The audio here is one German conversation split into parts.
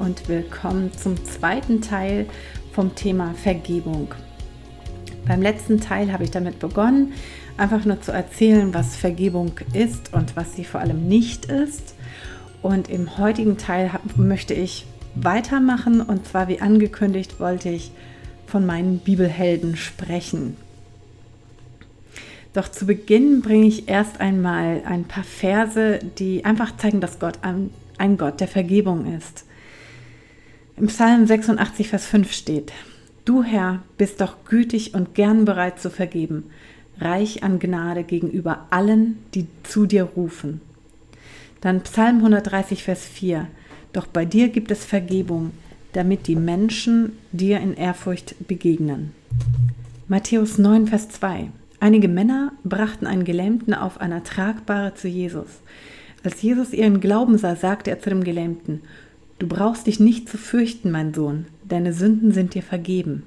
Und willkommen zum zweiten Teil vom Thema Vergebung. Beim letzten Teil habe ich damit begonnen, einfach nur zu erzählen, was Vergebung ist und was sie vor allem nicht ist. Und im heutigen Teil möchte ich weitermachen und zwar wie angekündigt wollte ich von meinen Bibelhelden sprechen. Doch zu Beginn bringe ich erst einmal ein paar Verse, die einfach zeigen, dass Gott ein Gott der Vergebung ist. Im Psalm 86, Vers 5 steht, Du Herr bist doch gütig und gern bereit zu vergeben, reich an Gnade gegenüber allen, die zu dir rufen. Dann Psalm 130, Vers 4, Doch bei dir gibt es Vergebung, damit die Menschen dir in Ehrfurcht begegnen. Matthäus 9, Vers 2, Einige Männer brachten einen Gelähmten auf einer Tragbare zu Jesus. Als Jesus ihren Glauben sah, sagte er zu dem Gelähmten, Du brauchst dich nicht zu fürchten, mein Sohn, deine Sünden sind dir vergeben.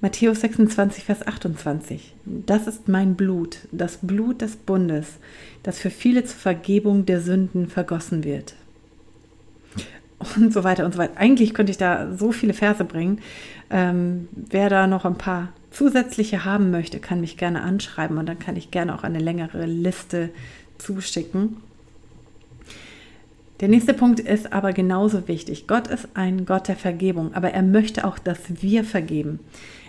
Matthäus 26, Vers 28. Das ist mein Blut, das Blut des Bundes, das für viele zur Vergebung der Sünden vergossen wird. Und so weiter und so weiter. Eigentlich könnte ich da so viele Verse bringen. Ähm, wer da noch ein paar zusätzliche haben möchte, kann mich gerne anschreiben und dann kann ich gerne auch eine längere Liste zuschicken. Der nächste Punkt ist aber genauso wichtig. Gott ist ein Gott der Vergebung, aber er möchte auch, dass wir vergeben.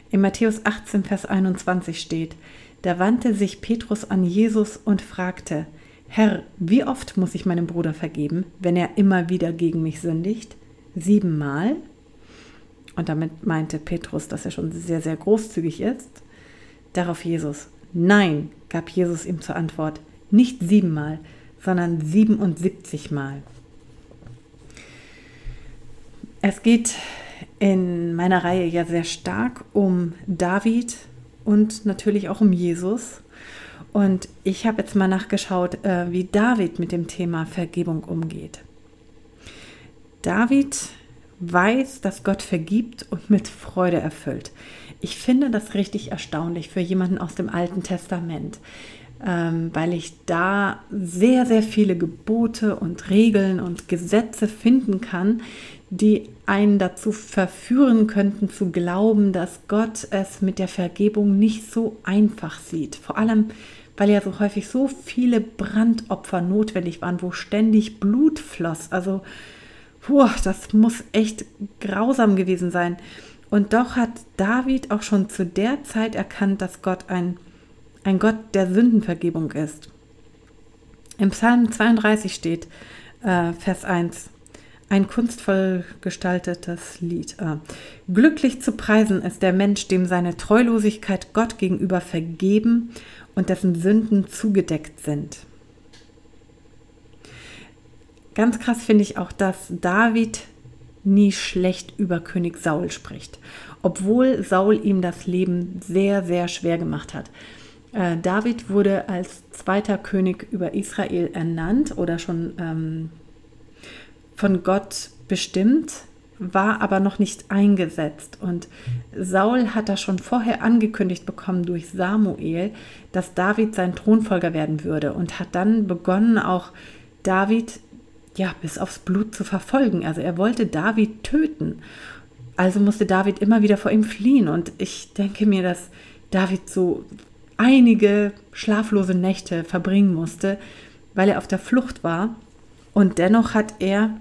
In Matthäus 18, Vers 21 steht, da wandte sich Petrus an Jesus und fragte, Herr, wie oft muss ich meinem Bruder vergeben, wenn er immer wieder gegen mich sündigt? Siebenmal? Und damit meinte Petrus, dass er schon sehr, sehr großzügig ist. Darauf Jesus, nein, gab Jesus ihm zur Antwort, nicht siebenmal, sondern 77 Mal. Es geht in meiner Reihe ja sehr stark um David und natürlich auch um Jesus. Und ich habe jetzt mal nachgeschaut, äh, wie David mit dem Thema Vergebung umgeht. David weiß, dass Gott vergibt und mit Freude erfüllt. Ich finde das richtig erstaunlich für jemanden aus dem Alten Testament, ähm, weil ich da sehr, sehr viele Gebote und Regeln und Gesetze finden kann, die einen dazu verführen könnten zu glauben, dass Gott es mit der Vergebung nicht so einfach sieht. Vor allem, weil ja so häufig so viele Brandopfer notwendig waren, wo ständig Blut floss. Also puh, das muss echt grausam gewesen sein. Und doch hat David auch schon zu der Zeit erkannt, dass Gott ein, ein Gott der Sündenvergebung ist. Im Psalm 32 steht, äh, Vers 1, ein kunstvoll gestaltetes Lied. Ah. Glücklich zu preisen ist der Mensch, dem seine Treulosigkeit Gott gegenüber vergeben und dessen Sünden zugedeckt sind. Ganz krass finde ich auch, dass David nie schlecht über König Saul spricht, obwohl Saul ihm das Leben sehr, sehr schwer gemacht hat. Äh, David wurde als zweiter König über Israel ernannt oder schon ähm, von Gott bestimmt, war aber noch nicht eingesetzt. Und Saul hat da schon vorher angekündigt bekommen durch Samuel, dass David sein Thronfolger werden würde und hat dann begonnen, auch David ja, bis aufs Blut zu verfolgen. Also er wollte David töten. Also musste David immer wieder vor ihm fliehen. Und ich denke mir, dass David so einige schlaflose Nächte verbringen musste, weil er auf der Flucht war. Und dennoch hat er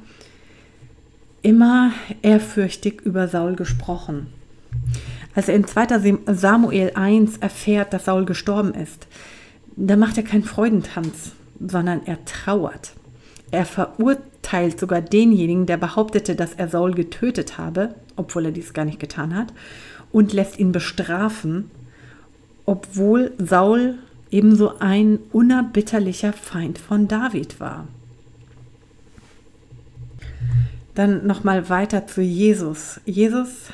immer ehrfürchtig über Saul gesprochen. Als er in 2. Samuel 1 erfährt, dass Saul gestorben ist, da macht er keinen Freudentanz, sondern er trauert. Er verurteilt sogar denjenigen, der behauptete, dass er Saul getötet habe, obwohl er dies gar nicht getan hat, und lässt ihn bestrafen, obwohl Saul ebenso ein unerbitterlicher Feind von David war. Dann nochmal weiter zu Jesus. Jesus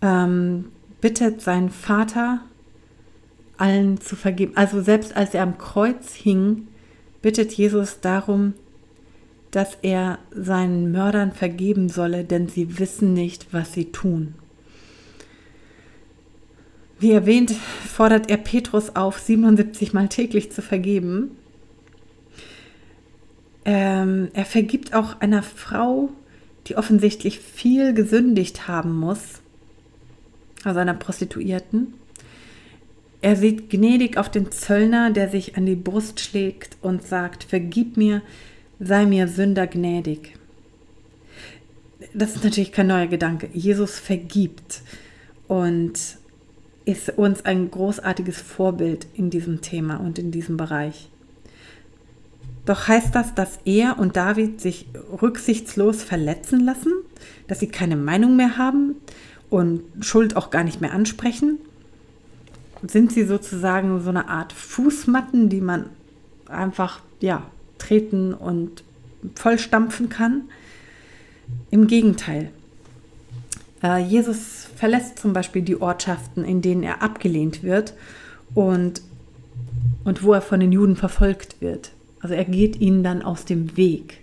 ähm, bittet seinen Vater, allen zu vergeben. Also selbst als er am Kreuz hing, bittet Jesus darum, dass er seinen Mördern vergeben solle, denn sie wissen nicht, was sie tun. Wie erwähnt, fordert er Petrus auf, 77 Mal täglich zu vergeben. Ähm, er vergibt auch einer Frau, die offensichtlich viel gesündigt haben muss, also einer Prostituierten. Er sieht gnädig auf den Zöllner, der sich an die Brust schlägt und sagt, vergib mir, sei mir Sünder gnädig. Das ist natürlich kein neuer Gedanke. Jesus vergibt und ist uns ein großartiges Vorbild in diesem Thema und in diesem Bereich. Doch heißt das, dass er und David sich rücksichtslos verletzen lassen, dass sie keine Meinung mehr haben und Schuld auch gar nicht mehr ansprechen? Sind sie sozusagen so eine Art Fußmatten, die man einfach ja, treten und vollstampfen kann? Im Gegenteil. Äh, Jesus verlässt zum Beispiel die Ortschaften, in denen er abgelehnt wird und, und wo er von den Juden verfolgt wird. Also er geht ihnen dann aus dem Weg.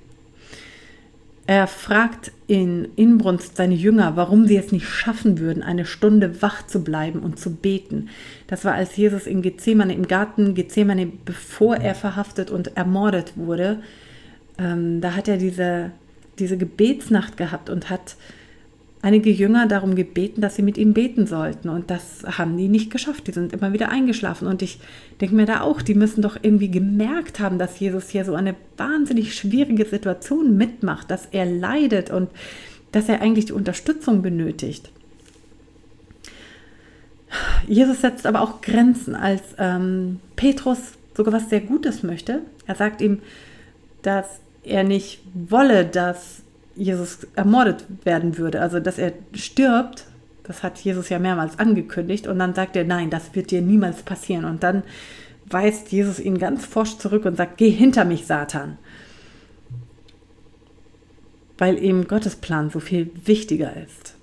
Er fragt in Inbrunst seine Jünger, warum sie es nicht schaffen würden, eine Stunde wach zu bleiben und zu beten. Das war, als Jesus in Gethsemane, im Garten Gethsemane, bevor er verhaftet und ermordet wurde. Ähm, da hat er diese, diese Gebetsnacht gehabt und hat einige Jünger darum gebeten, dass sie mit ihm beten sollten. Und das haben die nicht geschafft. Die sind immer wieder eingeschlafen. Und ich denke mir da auch, die müssen doch irgendwie gemerkt haben, dass Jesus hier so eine wahnsinnig schwierige Situation mitmacht, dass er leidet und dass er eigentlich die Unterstützung benötigt. Jesus setzt aber auch Grenzen, als ähm, Petrus sogar was sehr Gutes möchte. Er sagt ihm, dass er nicht wolle, dass Jesus ermordet werden würde, also dass er stirbt, das hat Jesus ja mehrmals angekündigt und dann sagt er, nein, das wird dir niemals passieren. Und dann weist Jesus ihn ganz forsch zurück und sagt, geh hinter mich, Satan. Weil eben Gottes Plan so viel wichtiger ist.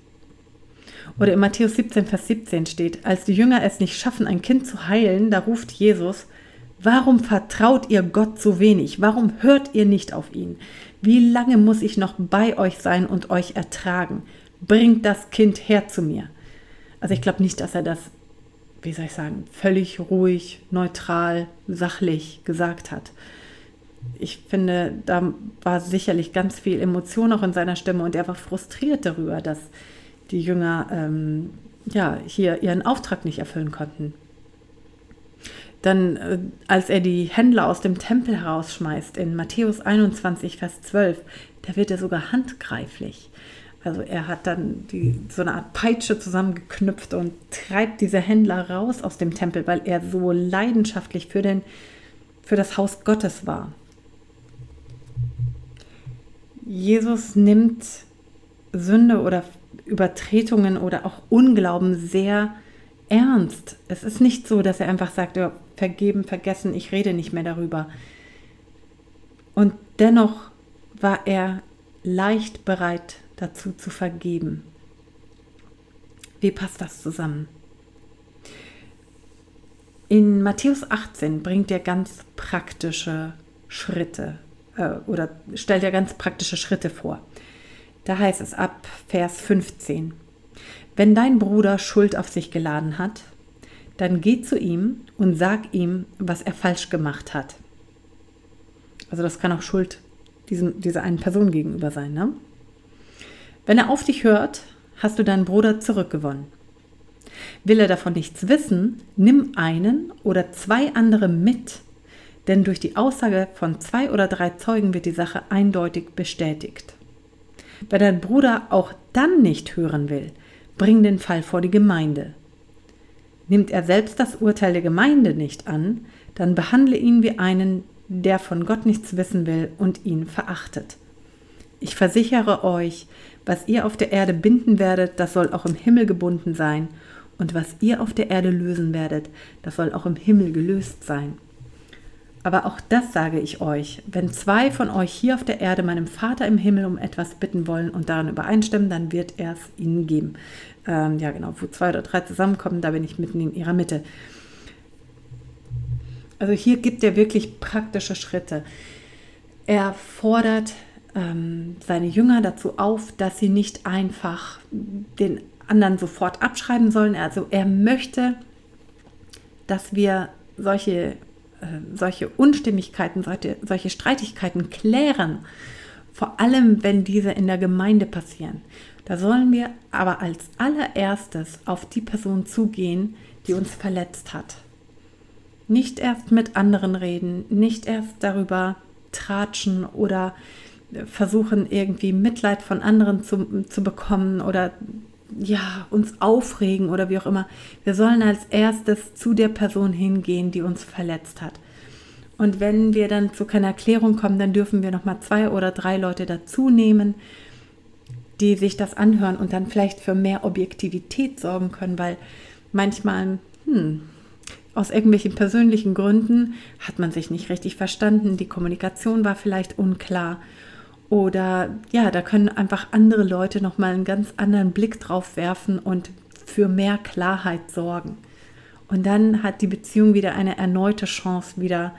Oder in Matthäus 17, Vers 17 steht, als die Jünger es nicht schaffen, ein Kind zu heilen, da ruft Jesus, warum vertraut ihr Gott so wenig? Warum hört ihr nicht auf ihn? Wie lange muss ich noch bei euch sein und euch ertragen? Bringt das Kind her zu mir. Also ich glaube nicht, dass er das, wie soll ich sagen, völlig ruhig, neutral, sachlich gesagt hat. Ich finde, da war sicherlich ganz viel Emotion auch in seiner Stimme und er war frustriert darüber, dass die Jünger ähm, ja, hier ihren Auftrag nicht erfüllen konnten. Dann, äh, als er die Händler aus dem Tempel herausschmeißt, in Matthäus 21, Vers 12, da wird er sogar handgreiflich. Also er hat dann die, so eine Art Peitsche zusammengeknüpft und treibt diese Händler raus aus dem Tempel, weil er so leidenschaftlich für, den, für das Haus Gottes war. Jesus nimmt Sünde oder Übertretungen oder auch Unglauben sehr ernst. Es ist nicht so, dass er einfach sagt, ja, vergeben, vergessen, ich rede nicht mehr darüber. Und dennoch war er leicht bereit dazu zu vergeben. Wie passt das zusammen? In Matthäus 18 bringt er ganz praktische Schritte äh, oder stellt er ganz praktische Schritte vor. Da heißt es ab Vers 15, wenn dein Bruder Schuld auf sich geladen hat, dann geh zu ihm und sag ihm, was er falsch gemacht hat. Also das kann auch Schuld diesem, dieser einen Person gegenüber sein. Ne? Wenn er auf dich hört, hast du deinen Bruder zurückgewonnen. Will er davon nichts wissen, nimm einen oder zwei andere mit, denn durch die Aussage von zwei oder drei Zeugen wird die Sache eindeutig bestätigt. Wenn dein Bruder auch dann nicht hören will, bring den Fall vor die Gemeinde. Nimmt er selbst das Urteil der Gemeinde nicht an, dann behandle ihn wie einen, der von Gott nichts wissen will und ihn verachtet. Ich versichere euch, was ihr auf der Erde binden werdet, das soll auch im Himmel gebunden sein, und was ihr auf der Erde lösen werdet, das soll auch im Himmel gelöst sein. Aber auch das sage ich euch, wenn zwei von euch hier auf der Erde meinem Vater im Himmel um etwas bitten wollen und daran übereinstimmen, dann wird er es ihnen geben. Ähm, ja, genau, wo zwei oder drei zusammenkommen, da bin ich mitten in ihrer Mitte. Also hier gibt er wirklich praktische Schritte. Er fordert ähm, seine Jünger dazu auf, dass sie nicht einfach den anderen sofort abschreiben sollen. Also er möchte, dass wir solche solche Unstimmigkeiten, solche, solche Streitigkeiten klären, vor allem wenn diese in der Gemeinde passieren. Da sollen wir aber als allererstes auf die Person zugehen, die uns verletzt hat. Nicht erst mit anderen reden, nicht erst darüber tratschen oder versuchen irgendwie Mitleid von anderen zu, zu bekommen oder ja, uns aufregen oder wie auch immer. Wir sollen als erstes zu der Person hingehen, die uns verletzt hat. Und wenn wir dann zu keiner Erklärung kommen, dann dürfen wir nochmal zwei oder drei Leute dazu nehmen, die sich das anhören und dann vielleicht für mehr Objektivität sorgen können, weil manchmal, hm, aus irgendwelchen persönlichen Gründen hat man sich nicht richtig verstanden, die Kommunikation war vielleicht unklar oder ja, da können einfach andere Leute nochmal einen ganz anderen Blick drauf werfen und für mehr Klarheit sorgen. Und dann hat die Beziehung wieder eine erneute Chance, wieder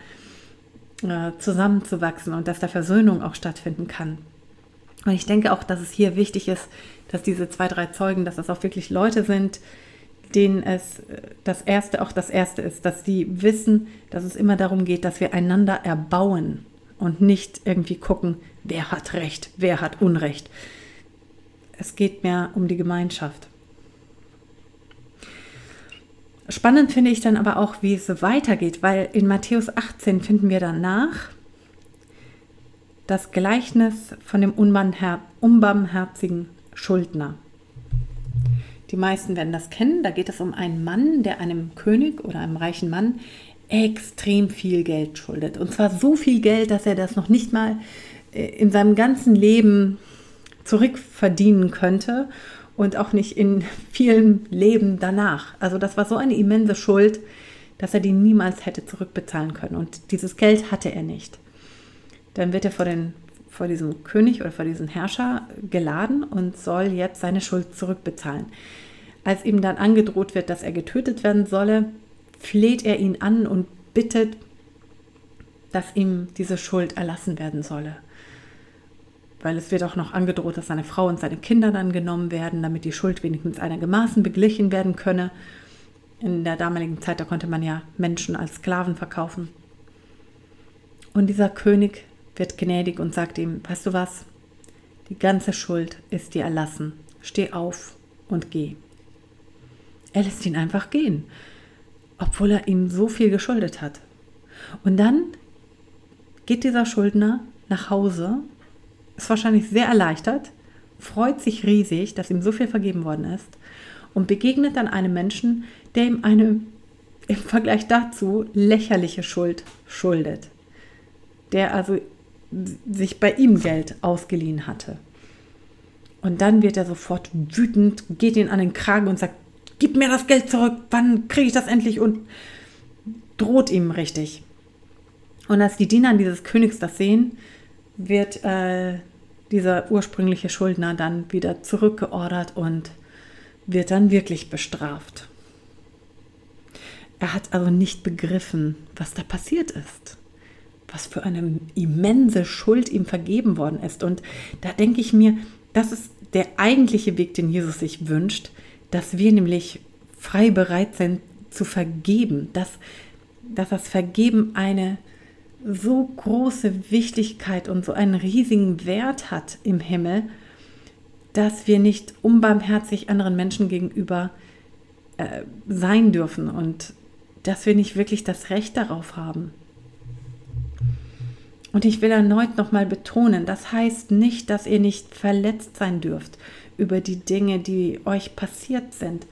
äh, zusammenzuwachsen und dass da Versöhnung auch stattfinden kann. Und ich denke auch, dass es hier wichtig ist, dass diese zwei, drei Zeugen, dass das auch wirklich Leute sind, denen es äh, das Erste auch das Erste ist, dass sie wissen, dass es immer darum geht, dass wir einander erbauen und nicht irgendwie gucken, wer hat Recht, wer hat Unrecht. Es geht mehr um die Gemeinschaft. Spannend finde ich dann aber auch, wie es weitergeht, weil in Matthäus 18 finden wir danach das Gleichnis von dem unbarmherzigen Schuldner. Die meisten werden das kennen. Da geht es um einen Mann, der einem König oder einem reichen Mann extrem viel Geld schuldet. Und zwar so viel Geld, dass er das noch nicht mal äh, in seinem ganzen Leben zurückverdienen könnte und auch nicht in vielen Leben danach. Also das war so eine immense Schuld, dass er die niemals hätte zurückbezahlen können. Und dieses Geld hatte er nicht. Dann wird er vor, den, vor diesem König oder vor diesem Herrscher geladen und soll jetzt seine Schuld zurückbezahlen. Als ihm dann angedroht wird, dass er getötet werden solle, fleht er ihn an und bittet, dass ihm diese Schuld erlassen werden solle. Weil es wird auch noch angedroht, dass seine Frau und seine Kinder dann genommen werden, damit die Schuld wenigstens einigermaßen beglichen werden könne. In der damaligen Zeit, da konnte man ja Menschen als Sklaven verkaufen. Und dieser König wird gnädig und sagt ihm, weißt du was, die ganze Schuld ist dir erlassen. Steh auf und geh. Er lässt ihn einfach gehen obwohl er ihm so viel geschuldet hat. Und dann geht dieser Schuldner nach Hause, ist wahrscheinlich sehr erleichtert, freut sich riesig, dass ihm so viel vergeben worden ist und begegnet dann einem Menschen, der ihm eine im Vergleich dazu lächerliche Schuld schuldet, der also sich bei ihm Geld ausgeliehen hatte. Und dann wird er sofort wütend, geht ihn an den Kragen und sagt, gib mir das Geld zurück, wann kriege ich das endlich? Und droht ihm richtig. Und als die Diener dieses Königs das sehen, wird äh, dieser ursprüngliche Schuldner dann wieder zurückgeordert und wird dann wirklich bestraft. Er hat also nicht begriffen, was da passiert ist, was für eine immense Schuld ihm vergeben worden ist. Und da denke ich mir, das ist der eigentliche Weg, den Jesus sich wünscht, dass wir nämlich frei bereit sind zu vergeben, dass, dass das Vergeben eine so große Wichtigkeit und so einen riesigen Wert hat im Himmel, dass wir nicht unbarmherzig anderen Menschen gegenüber äh, sein dürfen und dass wir nicht wirklich das Recht darauf haben. Und ich will erneut nochmal betonen, das heißt nicht, dass ihr nicht verletzt sein dürft über die Dinge, die euch passiert sind.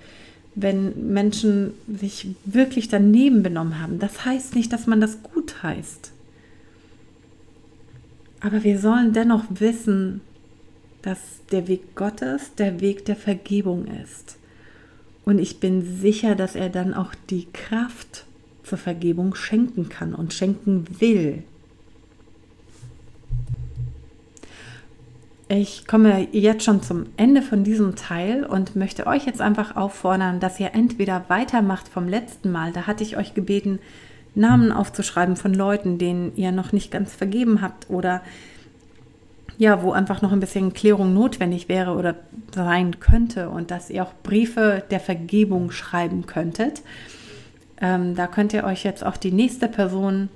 Wenn Menschen sich wirklich daneben benommen haben, das heißt nicht, dass man das gut heißt. Aber wir sollen dennoch wissen, dass der Weg Gottes der Weg der Vergebung ist. Und ich bin sicher, dass er dann auch die Kraft zur Vergebung schenken kann und schenken will. Ich komme jetzt schon zum Ende von diesem Teil und möchte euch jetzt einfach auffordern, dass ihr entweder weitermacht vom letzten Mal. Da hatte ich euch gebeten, Namen aufzuschreiben von Leuten, denen ihr noch nicht ganz vergeben habt oder ja, wo einfach noch ein bisschen Klärung notwendig wäre oder sein könnte und dass ihr auch Briefe der Vergebung schreiben könntet. Ähm, da könnt ihr euch jetzt auch die nächste Person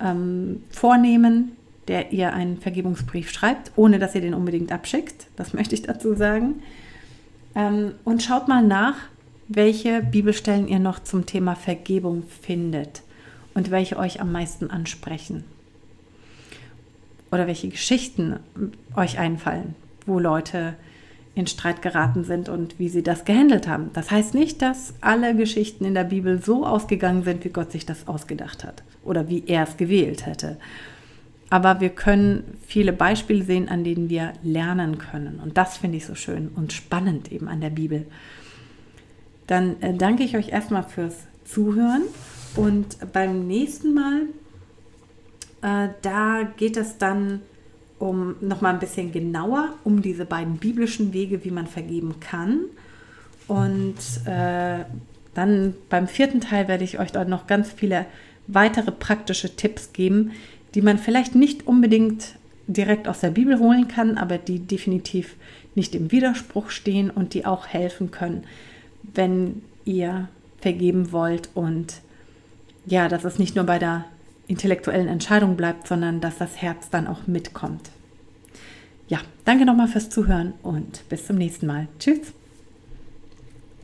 ähm, vornehmen, der ihr einen Vergebungsbrief schreibt, ohne dass ihr den unbedingt abschickt. Das möchte ich dazu sagen. Ähm, und schaut mal nach, welche Bibelstellen ihr noch zum Thema Vergebung findet und welche euch am meisten ansprechen. Oder welche Geschichten euch einfallen, wo Leute in Streit geraten sind und wie sie das gehandelt haben. Das heißt nicht, dass alle Geschichten in der Bibel so ausgegangen sind, wie Gott sich das ausgedacht hat oder wie er es gewählt hätte. Aber wir können viele Beispiele sehen, an denen wir lernen können. Und das finde ich so schön und spannend eben an der Bibel. Dann äh, danke ich euch erstmal fürs Zuhören und beim nächsten Mal, äh, da geht es dann um nochmal ein bisschen genauer um diese beiden biblischen Wege, wie man vergeben kann. Und äh, dann beim vierten Teil werde ich euch dort noch ganz viele weitere praktische Tipps geben, die man vielleicht nicht unbedingt direkt aus der Bibel holen kann, aber die definitiv nicht im Widerspruch stehen und die auch helfen können, wenn ihr vergeben wollt und ja, dass es nicht nur bei der intellektuellen Entscheidung bleibt, sondern dass das Herz dann auch mitkommt. Ja, danke nochmal fürs Zuhören und bis zum nächsten Mal. Tschüss.